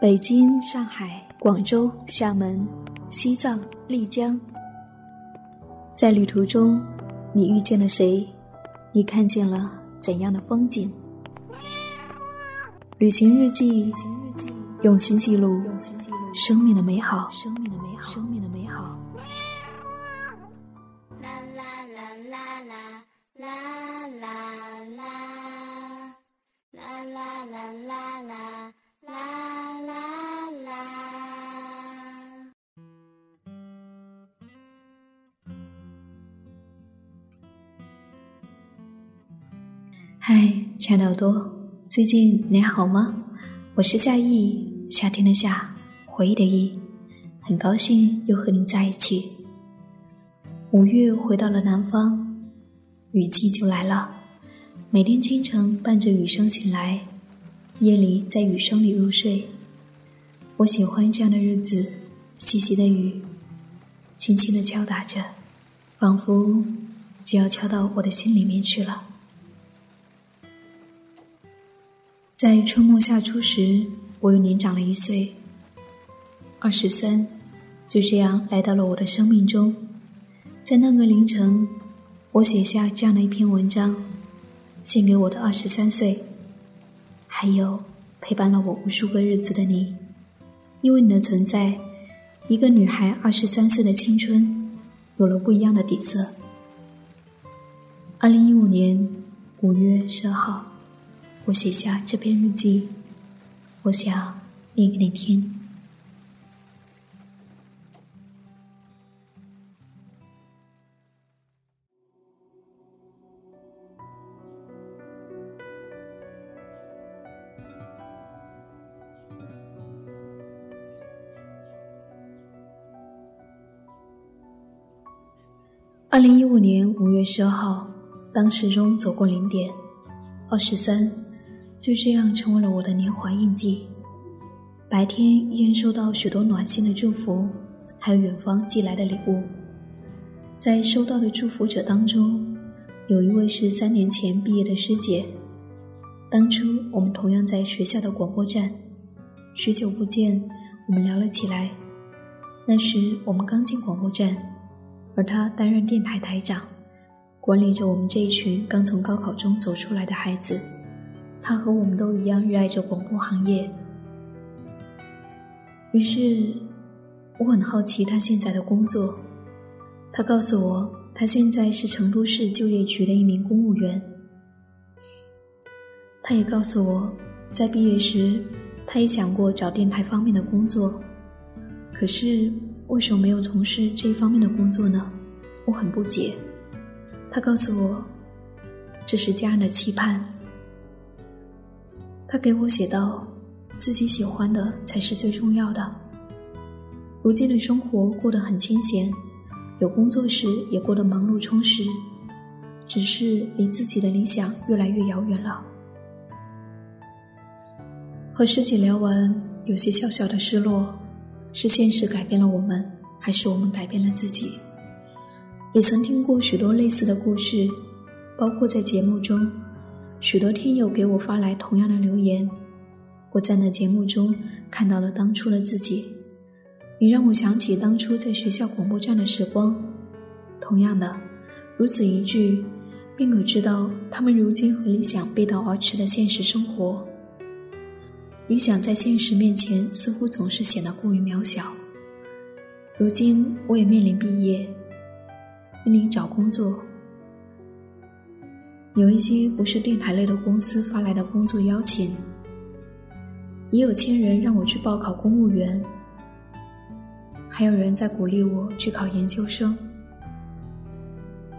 北京、上海、广州、厦门、西藏、丽江，在旅途中，你遇见了谁？你看见了怎样的风景？旅行日记，用心记录生命的美好。生命的美好。生命的美好。最近你还好吗？我是夏意，夏天的夏，回忆的忆，很高兴又和你在一起。五月回到了南方，雨季就来了，每天清晨伴着雨声醒来。夜里在雨声里入睡，我喜欢这样的日子，细细的雨，轻轻的敲打着，仿佛就要敲到我的心里面去了。在春末夏初时，我又年长了一岁，二十三，就这样来到了我的生命中。在那个凌晨，我写下这样的一篇文章，献给我的二十三岁。还有陪伴了我无数个日子的你，因为你的存在，一个女孩二十三岁的青春有了不一样的底色。二零一五年五月十二号，我写下这篇日记，我想念给你听。二零一五年五月十二号，当时钟走过零点，二十三，就这样成为了我的年华印记。白天依然收到许多暖心的祝福，还有远方寄来的礼物。在收到的祝福者当中，有一位是三年前毕业的师姐。当初我们同样在学校的广播站，许久不见，我们聊了起来。那时我们刚进广播站。而他担任电台台长，管理着我们这一群刚从高考中走出来的孩子。他和我们都一样热爱着广播行业。于是，我很好奇他现在的工作。他告诉我，他现在是成都市就业局的一名公务员。他也告诉我，在毕业时，他也想过找电台方面的工作，可是。为什么没有从事这一方面的工作呢？我很不解。他告诉我，这是家人的期盼。他给我写道：“自己喜欢的才是最重要的。”如今的生活过得很清闲，有工作时也过得忙碌充实，只是离自己的理想越来越遥远了。和师姐聊完，有些小小的失落。是现实改变了我们，还是我们改变了自己？也曾听过许多类似的故事，包括在节目中，许多听友给我发来同样的留言。我在那节目中看到了当初的自己，你让我想起当初在学校广播站的时光。同样的，如此一句，并可知道他们如今和理想背道而驰的现实生活。理想在现实面前似乎总是显得过于渺小。如今我也面临毕业，面临找工作，有一些不是电台类的公司发来的工作邀请，也有亲人让我去报考公务员，还有人在鼓励我去考研究生，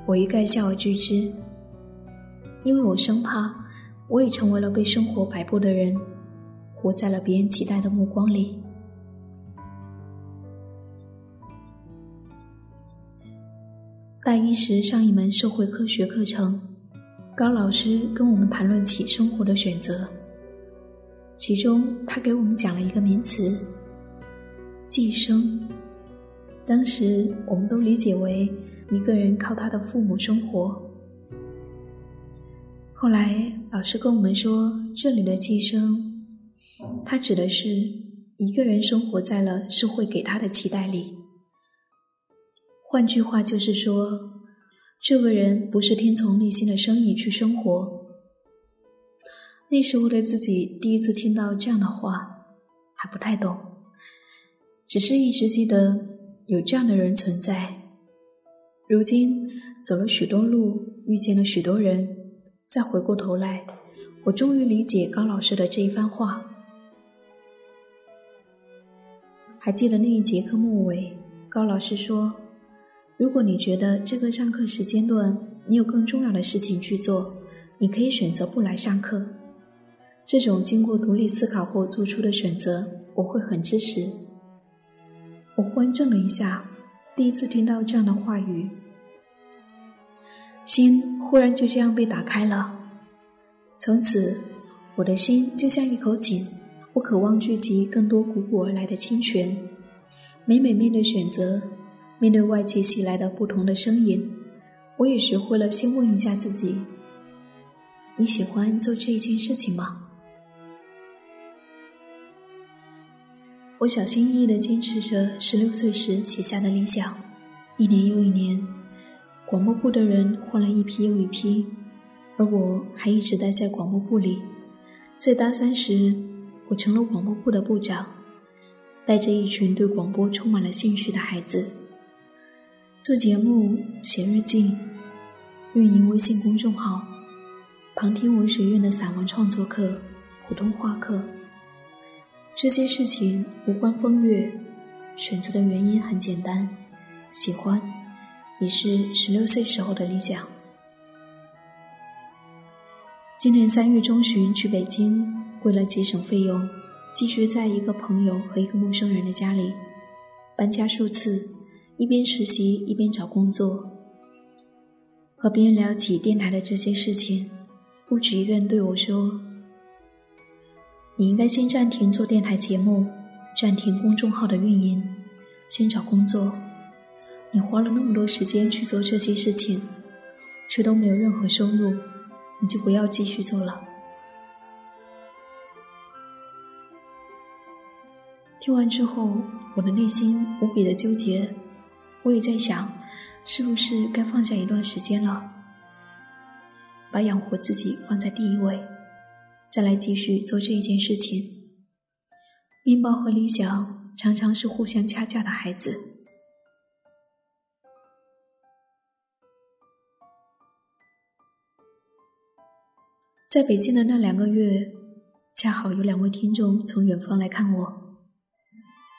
我一概笑而拒之，因为我生怕我也成为了被生活摆布的人。活在了别人期待的目光里。大一时上一门社会科学课程，高老师跟我们谈论起生活的选择，其中他给我们讲了一个名词——寄生。当时我们都理解为一个人靠他的父母生活。后来老师跟我们说，这里的寄生。它指的是一个人生活在了社会给他的期待里。换句话就是说，这个人不是听从内心的声音去生活。那时候的自己第一次听到这样的话，还不太懂，只是一直记得有这样的人存在。如今走了许多路，遇见了许多人，再回过头来，我终于理解高老师的这一番话。还记得那一节课末尾，高老师说：“如果你觉得这个上课时间段你有更重要的事情去做，你可以选择不来上课。”这种经过独立思考后做出的选择，我会很支持。我忽然怔了一下。第一次听到这样的话语，心忽然就这样被打开了。从此，我的心就像一口井，我渴望聚集更多汩汩而来的清泉。每每面对选择，面对外界袭来的不同的声音，我也学会了先问一下自己：你喜欢做这一件事情吗？我小心翼翼地坚持着十六岁时写下的理想，一年又一年，广播部的人换了一批又一批，而我还一直待在广播部里。在大三时，我成了广播部的部长，带着一群对广播充满了兴趣的孩子，做节目、写日记、运营微信公众号、旁听文学院的散文创作课、普通话课。这些事情无关风月，选择的原因很简单，喜欢，也是十六岁时候的理想。今年三月中旬去北京，为了节省费用，继续在一个朋友和一个陌生人的家里搬家数次，一边实习一边找工作。和别人聊起电台的这些事情，不止一个人对我说。你应该先暂停做电台节目，暂停公众号的运营，先找工作。你花了那么多时间去做这些事情，却都没有任何收入，你就不要继续做了。听完之后，我的内心无比的纠结，我也在想，是不是该放下一段时间了，把养活自己放在第一位。再来继续做这一件事情。面包和理想常常是互相掐架的孩子。在北京的那两个月，恰好有两位听众从远方来看我，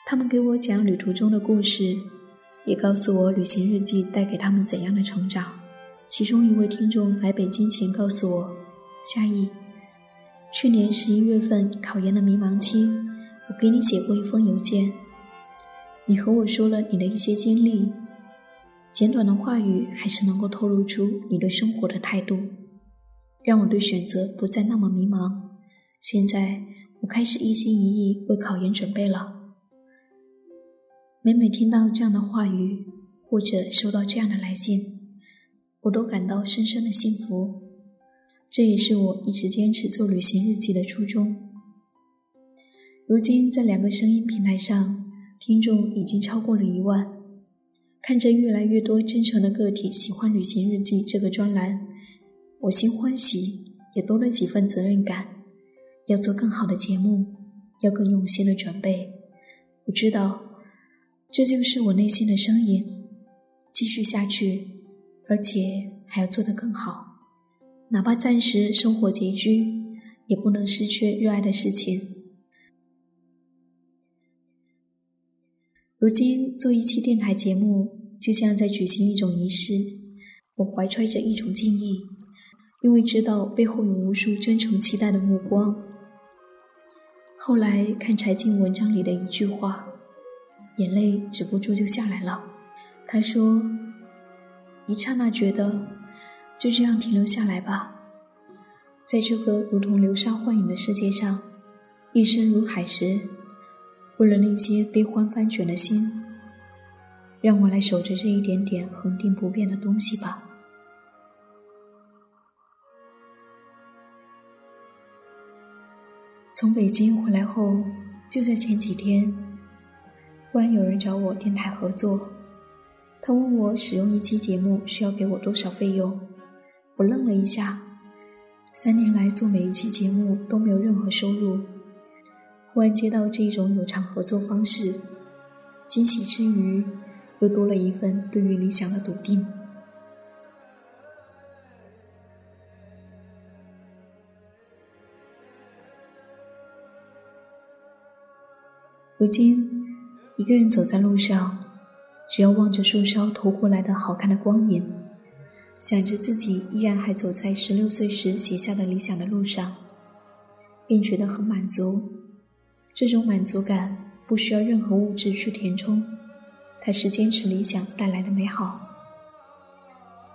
他们给我讲旅途中的故事，也告诉我旅行日记带给他们怎样的成长。其中一位听众来北京前告诉我：“夏意。”去年十一月份考研的迷茫期，我给你写过一封邮件，你和我说了你的一些经历，简短的话语还是能够透露出你对生活的态度，让我对选择不再那么迷茫。现在我开始一心一意为考研准备了。每每听到这样的话语，或者收到这样的来信，我都感到深深的幸福。这也是我一直坚持做旅行日记的初衷。如今，在两个声音平台上，听众已经超过了一万。看着越来越多真诚的个体喜欢旅行日记这个专栏，我心欢喜，也多了几分责任感。要做更好的节目，要更用心的准备。我知道，这就是我内心的声音。继续下去，而且还要做得更好。哪怕暂时生活拮据，也不能失去热爱的事情。如今做一期电台节目，就像在举行一种仪式。我怀揣着一种敬意，因为知道背后有无数真诚期待的目光。后来看柴静文章里的一句话，眼泪止不住就下来了。他说：“一刹那觉得。”就这样停留下来吧，在这个如同流沙幻影的世界上，一生如海时，为了那些悲欢翻卷的心，让我来守着这一点点恒定不变的东西吧。从北京回来后，就在前几天，忽然有人找我电台合作，他问我使用一期节目需要给我多少费用。我愣了一下，三年来做每一期节目都没有任何收入，忽然接到这种有偿合作方式，惊喜之余，又多了一份对于理想的笃定。如今，一个人走在路上，只要望着树梢投过来的好看的光影，想着自己依然还走在十六岁时写下的理想的路上，便觉得很满足。这种满足感不需要任何物质去填充，它是坚持理想带来的美好。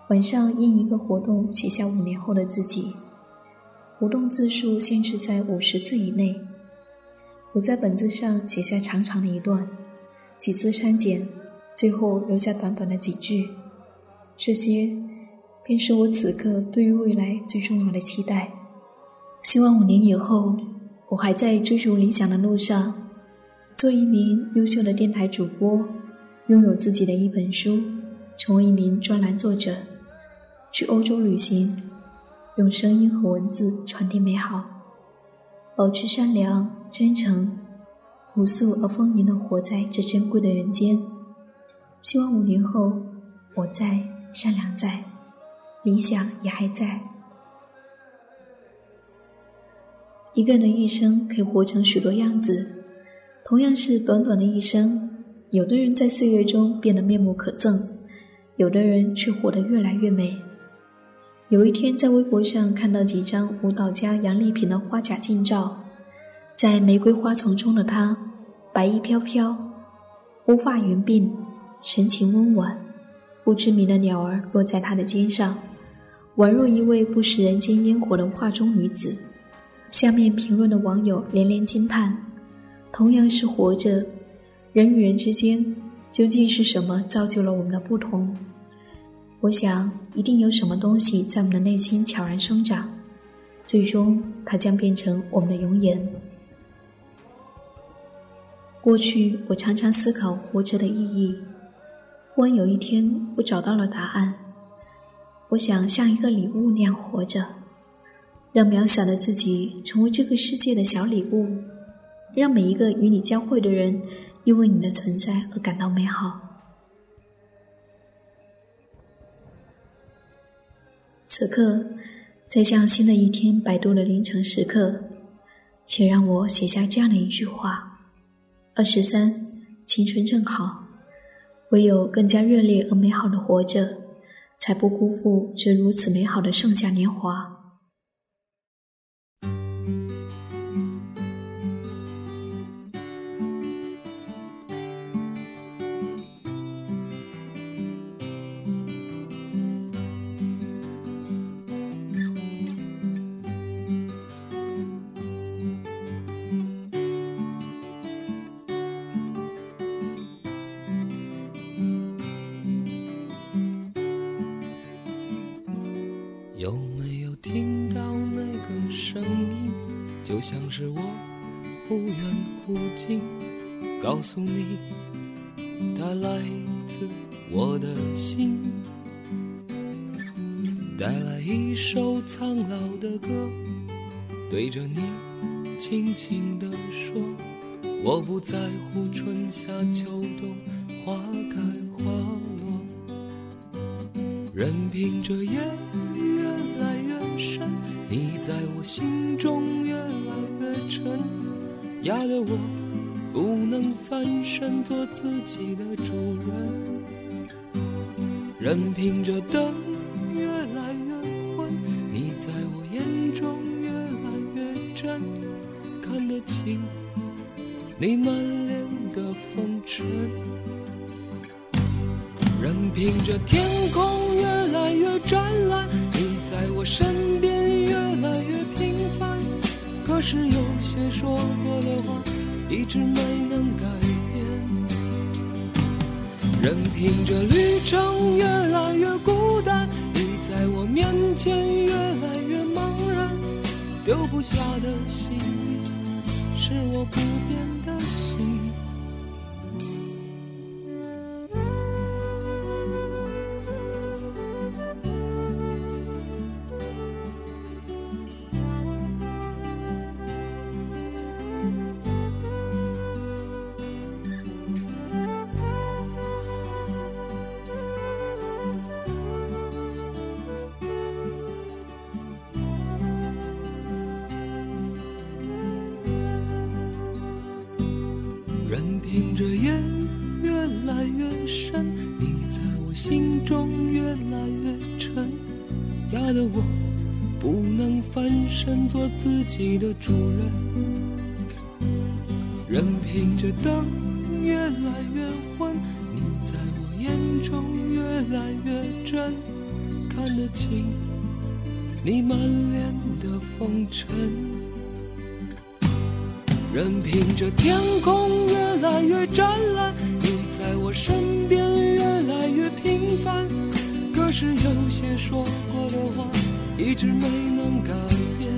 晚上因一个活动写下五年后的自己，活动字数限制在五十字以内。我在本子上写下长长的一段，几次删减，最后留下短短的几句。这些，便是我此刻对于未来最重要的期待。希望五年以后，我还在追逐理想的路上，做一名优秀的电台主播，拥有自己的一本书，成为一名专栏作者，去欧洲旅行，用声音和文字传递美好。保持善良、真诚、朴素而丰盈的活在这珍贵的人间。希望五年后，我在，善良在，理想也还在。一个人的一生可以活成许多样子，同样是短短的一生，有的人在岁月中变得面目可憎，有的人却活得越来越美。有一天，在微博上看到几张舞蹈家杨丽萍的花甲近照，在玫瑰花丛中的她，白衣飘飘，乌发云鬓，神情温婉。不知名的鸟儿落在她的肩上，宛若一位不食人间烟火的画中女子。下面评论的网友连连惊叹：同样是活着，人与人之间究竟是什么造就了我们的不同？我想，一定有什么东西在我们的内心悄然生长，最终它将变成我们的容颜。过去，我常常思考活着的意义。忽然有一天，我找到了答案。我想像一个礼物那样活着，让渺小的自己成为这个世界的小礼物，让每一个与你交汇的人因为你的存在而感到美好。此刻，在向新的一天摆渡的凌晨时刻，请让我写下这样的一句话：二十三，青春正好，唯有更加热烈而美好的活着，才不辜负这如此美好的盛夏年华。静，告诉你，它来自我的心，带来一首苍老的歌，对着你轻轻地说，我不在乎春夏秋冬，花开花落，任凭这夜越来越深，你在我心中越来越。沉，压得我不能翻身做自己的主人，任凭着灯越来越昏，你在我眼中越来越真，看得清你满脸的风尘，任凭着天空越来越湛蓝，你在我身边越来越平凡。可是有些说过的话，一直没能改变。任凭这旅程越来越孤单，你在我面前越来越茫然。丢不下的心意，是我不变的的。凭着夜越来越深，你在我心中越来越沉，压得我不能翻身做自己的主人。任凭着灯越来越昏，你在我眼中越来越真，看得清你满脸的风尘。任凭着天空越来越湛蓝，你在我身边越来越平凡。可是有些说过的话，一直没能改变。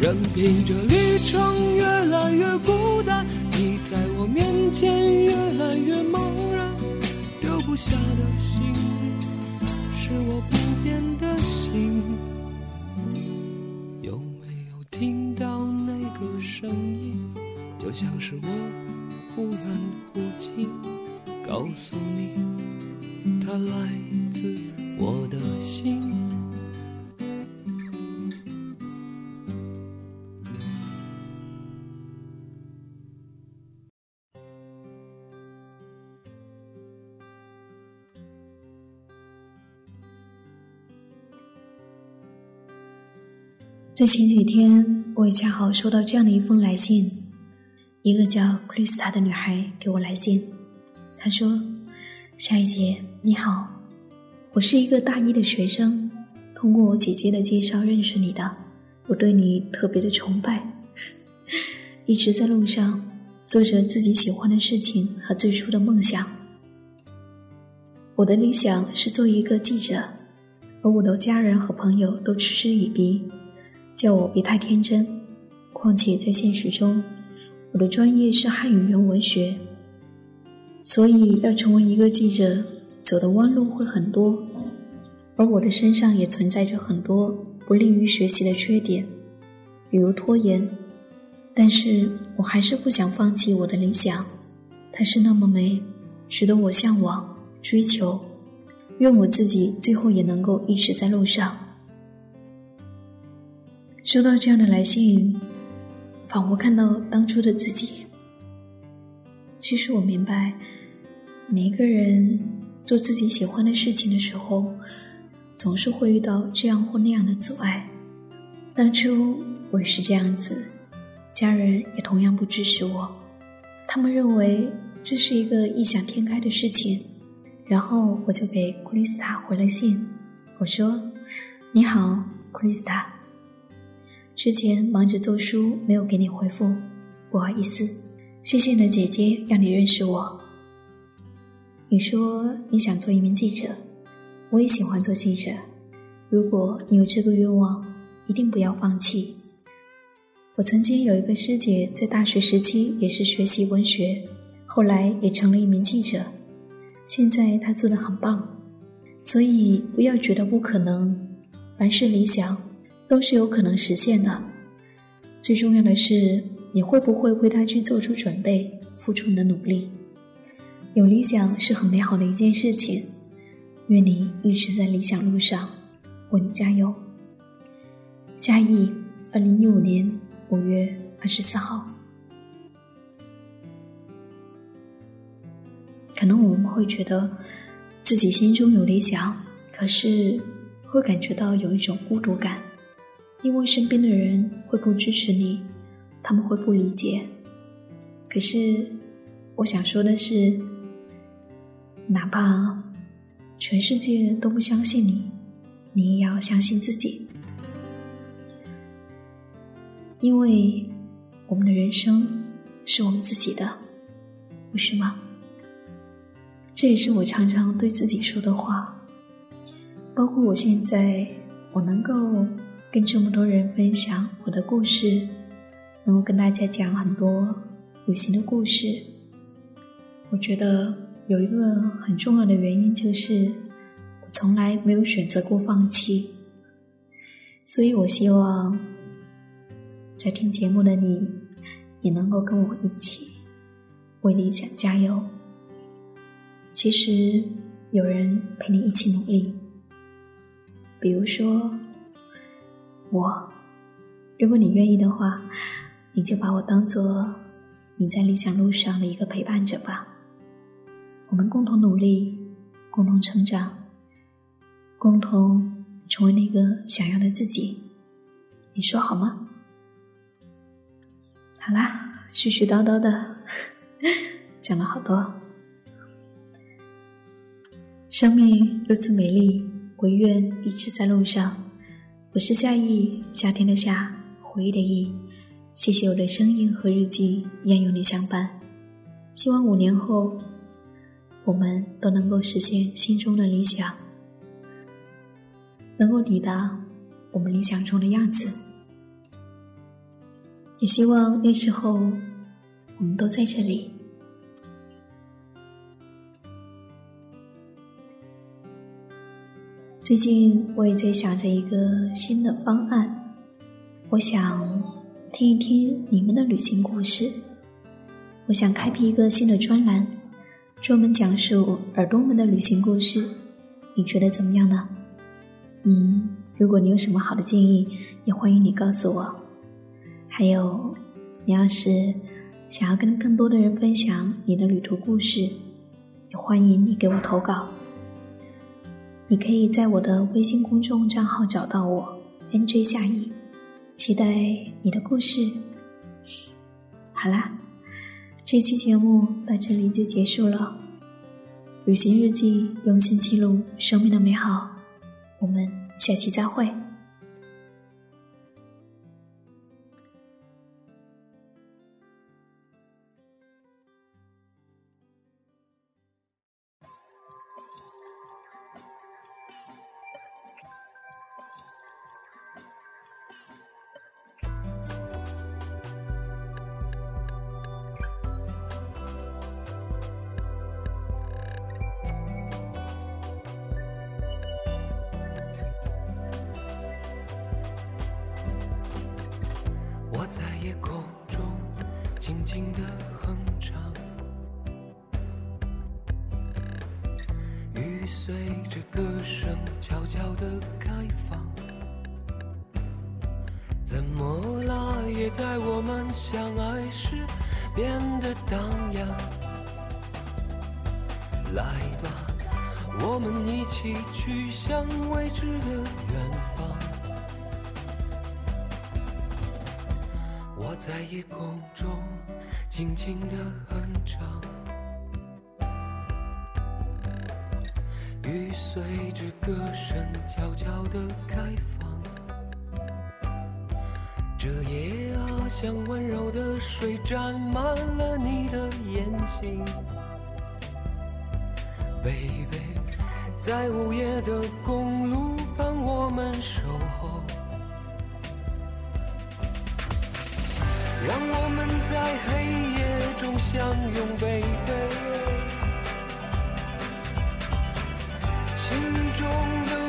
任凭着旅程越来越孤单，你在我面前越来越茫然。留不下的幸运，是我不变的心。的声音，就像是我忽远忽近，告诉你，它来自我的心。在前几天，我也恰好收到这样的一封来信，一个叫克里斯塔的女孩给我来信。她说：“夏一姐，你好，我是一个大一的学生，通过我姐姐的介绍认识你的，我对你特别的崇拜，一直在路上做着自己喜欢的事情和最初的梦想。我的理想是做一个记者，而我的家人和朋友都嗤之以鼻。”叫我别太天真，况且在现实中，我的专业是汉语言文学，所以要成为一个记者，走的弯路会很多，而我的身上也存在着很多不利于学习的缺点，比如拖延。但是我还是不想放弃我的理想，它是那么美，值得我向往追求。愿我自己最后也能够一直在路上。收到这样的来信，仿佛看到当初的自己。其实我明白，每一个人做自己喜欢的事情的时候，总是会遇到这样或那样的阻碍。当初我是这样子，家人也同样不支持我，他们认为这是一个异想天开的事情。然后我就给库里斯塔回了信，我说：“你好，库里斯塔。”之前忙着做书，没有给你回复，不好意思。谢谢你的姐姐让你认识我。你说你想做一名记者，我也喜欢做记者。如果你有这个愿望，一定不要放弃。我曾经有一个师姐，在大学时期也是学习文学，后来也成了一名记者。现在她做的很棒，所以不要觉得不可能，凡是理想。都是有可能实现的。最重要的是，你会不会为他去做出准备，付出你的努力？有理想是很美好的一件事情。愿你一直在理想路上，为你加油。夏意，二零一五年五月二十四号。可能我们会觉得自己心中有理想，可是会感觉到有一种孤独感。因为身边的人会不支持你，他们会不理解。可是，我想说的是，哪怕全世界都不相信你，你也要相信自己。因为我们的人生是我们自己的，不是吗？这也是我常常对自己说的话。包括我现在，我能够。跟这么多人分享我的故事，能够跟大家讲很多旅行的故事。我觉得有一个很重要的原因就是，我从来没有选择过放弃。所以我希望，在听节目的你，也能够跟我一起为理想加油。其实有人陪你一起努力，比如说。我，如果你愿意的话，你就把我当做你在理想路上的一个陪伴者吧。我们共同努力，共同成长，共同成为那个想要的自己。你说好吗？好啦，絮絮叨叨的 讲了好多。生命如此美丽，我愿一直在路上。我是夏意，夏天的夏，回忆的忆。谢谢我的声音和日记一样有你相伴。希望五年后，我们都能够实现心中的理想，能够抵达我们理想中的样子。也希望那时候，我们都在这里。最近我也在想着一个新的方案，我想听一听你们的旅行故事。我想开辟一个新的专栏，专门讲述耳朵们的旅行故事。你觉得怎么样呢？嗯，如果你有什么好的建议，也欢迎你告诉我。还有，你要是想要跟更多的人分享你的旅途故事，也欢迎你给我投稿。你可以在我的微信公众账号找到我，NJ 夏意，期待你的故事。好啦，这期节目到这里就结束了。旅行日记，用心记录生命的美好。我们下期再会。怎么了？也在我们相爱时变得荡漾。来吧，我们一起去向未知的远方。我在夜空中轻轻的哼唱，雨随着歌声悄悄地开放。这夜啊，像温柔的水，沾满了你的眼睛，baby，在午夜的公路旁，我们守候。让我们在黑夜中相拥，baby。心中的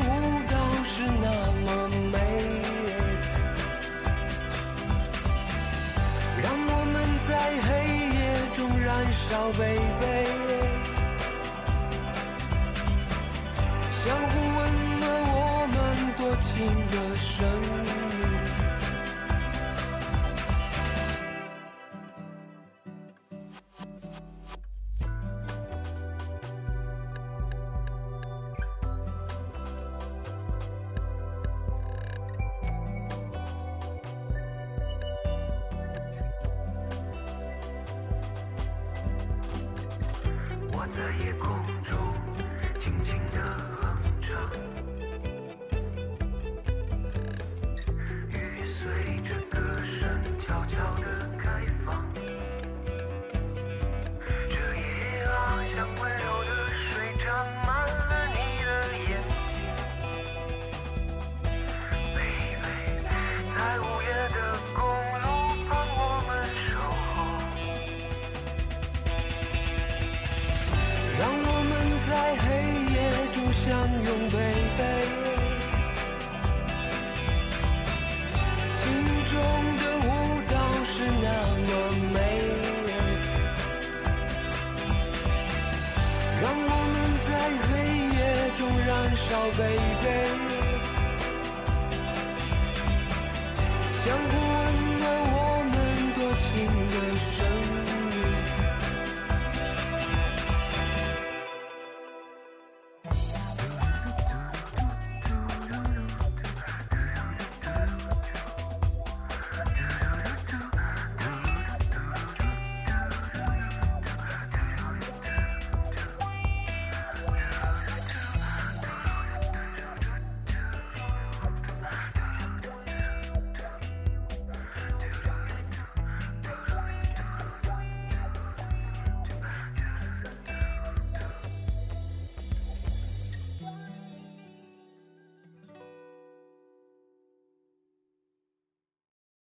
在黑夜中燃烧，baby。相互温暖，我们多情的生命。在夜空中静静。我背一背